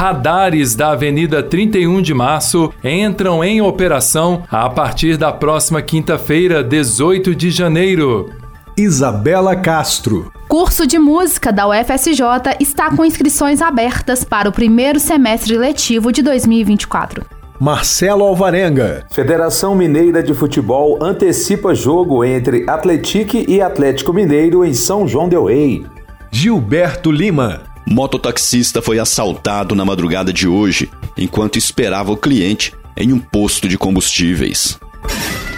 Radares da Avenida 31 de Março entram em operação a partir da próxima quinta-feira, 18 de janeiro. Isabela Castro. Curso de música da UFSJ está com inscrições abertas para o primeiro semestre letivo de 2024. Marcelo Alvarenga. Federação Mineira de Futebol antecipa jogo entre Atletique e Atlético Mineiro em São João del Rei. Gilberto Lima. Mototaxista foi assaltado na madrugada de hoje enquanto esperava o cliente em um posto de combustíveis.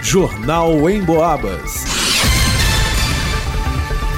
Jornal em Boabas.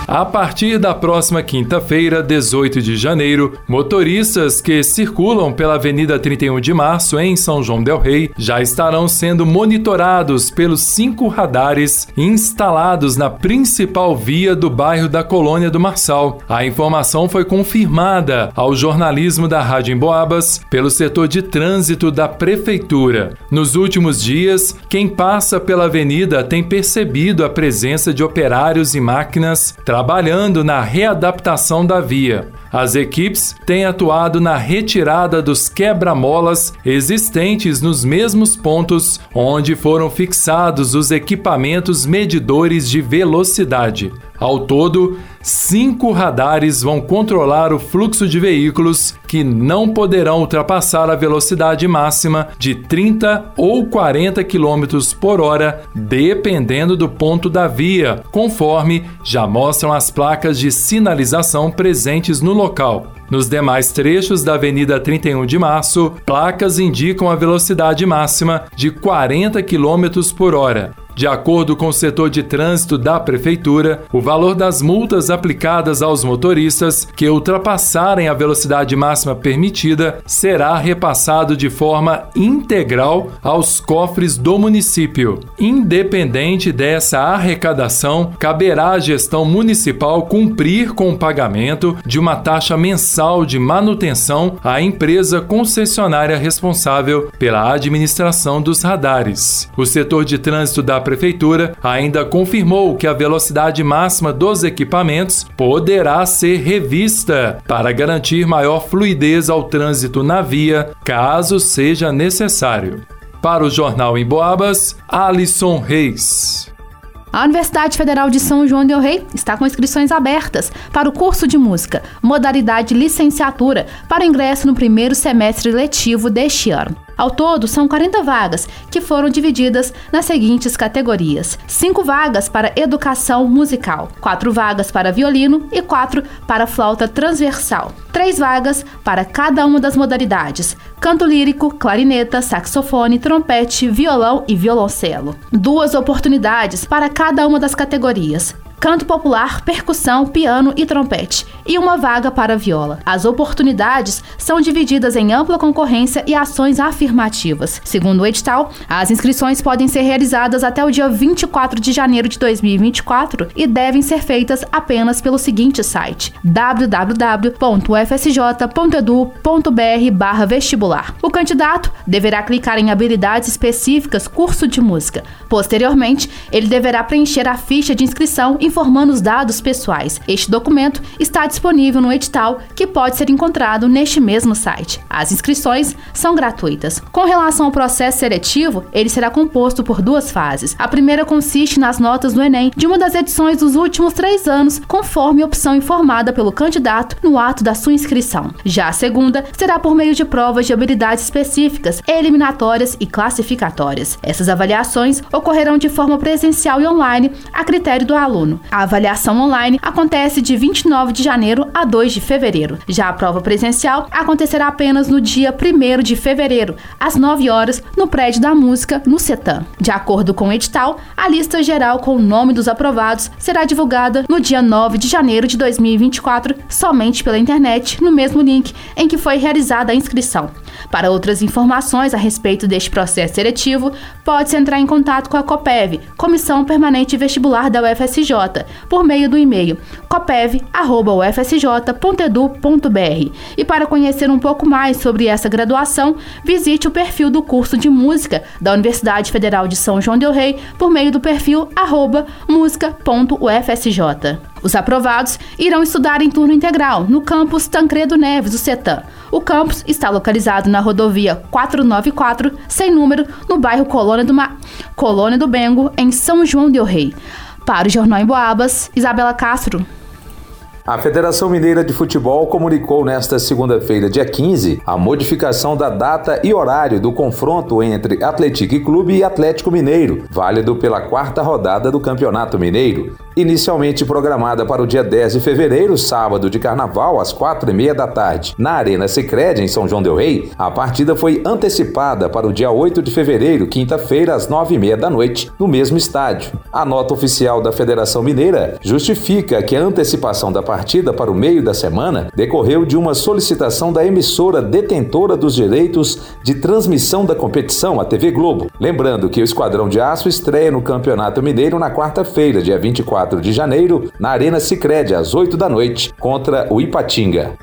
A partir da próxima quinta-feira, 18 de janeiro, motoristas que circulam pela Avenida 31 de Março, em São João Del Rei, já estarão sendo monitorados pelos cinco radares instalados na principal via do bairro da Colônia do Marçal. A informação foi confirmada ao jornalismo da Rádio Emboabas pelo setor de trânsito da Prefeitura. Nos últimos dias, quem passa pela avenida tem percebido a presença de operários e máquinas trabalhando na readaptação da via. As equipes têm atuado na retirada dos quebra-molas existentes nos mesmos pontos onde foram fixados os equipamentos medidores de velocidade. Ao todo, cinco radares vão controlar o fluxo de veículos que não poderão ultrapassar a velocidade máxima de 30 ou 40 km por hora, dependendo do ponto da via, conforme já mostram as placas de sinalização presentes no local. Nos demais trechos da Avenida 31 de Março, placas indicam a velocidade máxima de 40 km por hora. De acordo com o setor de trânsito da Prefeitura, o valor das multas aplicadas aos motoristas que ultrapassarem a velocidade máxima permitida será repassado de forma integral aos cofres do município. Independente dessa arrecadação, caberá à gestão municipal cumprir com o pagamento de uma taxa mensal de manutenção à empresa concessionária responsável pela administração dos radares. O setor de trânsito da Prefeitura ainda confirmou que a velocidade máxima dos equipamentos poderá ser revista para garantir maior fluidez ao trânsito na via, caso seja necessário. Para o Jornal em Boabas, Alisson Reis. A Universidade Federal de São João del Rei está com inscrições abertas para o curso de música, modalidade licenciatura, para ingresso no primeiro semestre letivo deste ano. Ao todo, são 40 vagas, que foram divididas nas seguintes categorias: 5 vagas para educação musical, 4 vagas para violino e 4 para flauta transversal. 3 vagas para cada uma das modalidades: canto lírico, clarineta, saxofone, trompete, violão e violoncelo. Duas oportunidades para cada uma das categorias: canto popular, percussão, piano e trompete, e uma vaga para viola. As oportunidades são divididas em ampla concorrência e ações afirmativas. Segundo o edital, as inscrições podem ser realizadas até o dia 24 de janeiro de 2024 e devem ser feitas apenas pelo seguinte site: www.fsj.edu.br/vestibular. O candidato deverá clicar em habilidades específicas curso de música. Posteriormente, ele deverá preencher a ficha de inscrição informando os dados pessoais. Este documento está disponível no edital que pode ser encontrado neste mesmo site. As inscrições são gratuitas. Com relação ao processo seletivo, ele será composto por duas fases. A primeira consiste nas notas do Enem de uma das edições dos últimos três anos, conforme a opção informada pelo candidato no ato da sua inscrição. Já a segunda será por meio de provas de habilidades específicas, eliminatórias e classificatórias. Essas avaliações ocorrerão de forma presencial e online a critério do aluno. A avaliação online acontece de 29 de janeiro a 2 de fevereiro. Já a prova presencial acontecerá apenas no dia 1 de fevereiro, às 9 horas, no prédio da música, no CETAM. De acordo com o edital, a lista geral com o nome dos aprovados será divulgada no dia 9 de janeiro de 2024, somente pela internet, no mesmo link em que foi realizada a inscrição. Para outras informações a respeito deste processo seletivo, pode-se entrar em contato com a COPEV, Comissão Permanente Vestibular da UFSJ, por meio do e-mail copev.ufsj.edu.br. E para conhecer um pouco mais sobre essa graduação, visite o perfil do curso de música da Universidade Federal de São João del Rei por meio do perfil música.ufsj. Os aprovados irão estudar em turno integral no campus Tancredo Neves, do CETAM. O campus está localizado na rodovia 494, sem número, no bairro Colônia do, Ma... Colônia do Bengo, em São João del Rei. Para o Jornal em Boabas, Isabela Castro. A Federação Mineira de Futebol comunicou nesta segunda-feira, dia 15, a modificação da data e horário do confronto entre Atlético Clube e Atlético Mineiro, válido pela quarta rodada do Campeonato Mineiro. Inicialmente programada para o dia 10 de fevereiro, sábado de carnaval, às quatro e meia da tarde, na Arena Sicredi em São João del Rei, a partida foi antecipada para o dia 8 de fevereiro, quinta-feira, às nove e meia da noite, no mesmo estádio. A nota oficial da Federação Mineira justifica que a antecipação da partida para o meio da semana decorreu de uma solicitação da emissora detentora dos direitos de transmissão da competição, a TV Globo. Lembrando que o Esquadrão de Aço estreia no Campeonato Mineiro na quarta-feira, dia 24 4 de janeiro, na Arena Sicredi às 8 da noite, contra o Ipatinga.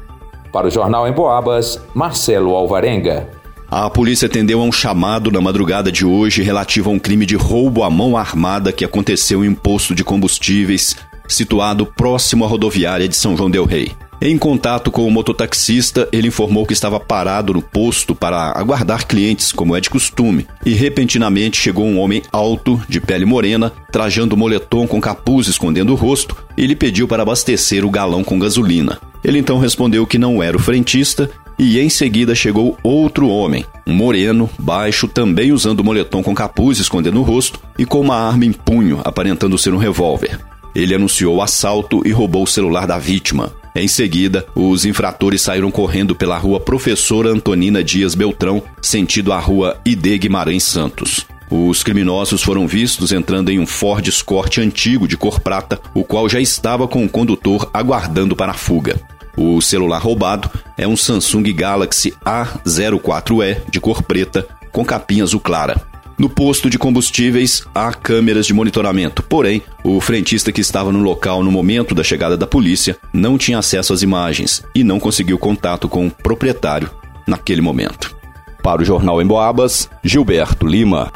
Para o Jornal em Boabas, Marcelo Alvarenga. A polícia atendeu a um chamado na madrugada de hoje relativo a um crime de roubo à mão armada que aconteceu em um posto de combustíveis situado próximo à rodoviária de São João Del Rei. Em contato com o mototaxista, ele informou que estava parado no posto para aguardar clientes, como é de costume, e repentinamente chegou um homem alto, de pele morena, trajando moletom com capuz escondendo o rosto, e lhe pediu para abastecer o galão com gasolina. Ele então respondeu que não era o frentista e em seguida chegou outro homem, um moreno, baixo, também usando moletom com capuz escondendo o rosto e com uma arma em punho, aparentando ser um revólver. Ele anunciou o assalto e roubou o celular da vítima. Em seguida, os infratores saíram correndo pela rua Professora Antonina Dias Beltrão, sentido a rua ID Guimarães Santos. Os criminosos foram vistos entrando em um Ford Escort antigo de cor prata, o qual já estava com o condutor aguardando para a fuga. O celular roubado é um Samsung Galaxy A04e de cor preta com capinha azul clara. No posto de combustíveis há câmeras de monitoramento, porém, o frentista que estava no local no momento da chegada da polícia não tinha acesso às imagens e não conseguiu contato com o proprietário naquele momento. Para o Jornal em Boabas, Gilberto Lima.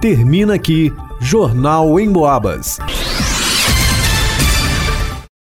Termina aqui Jornal em Boabas.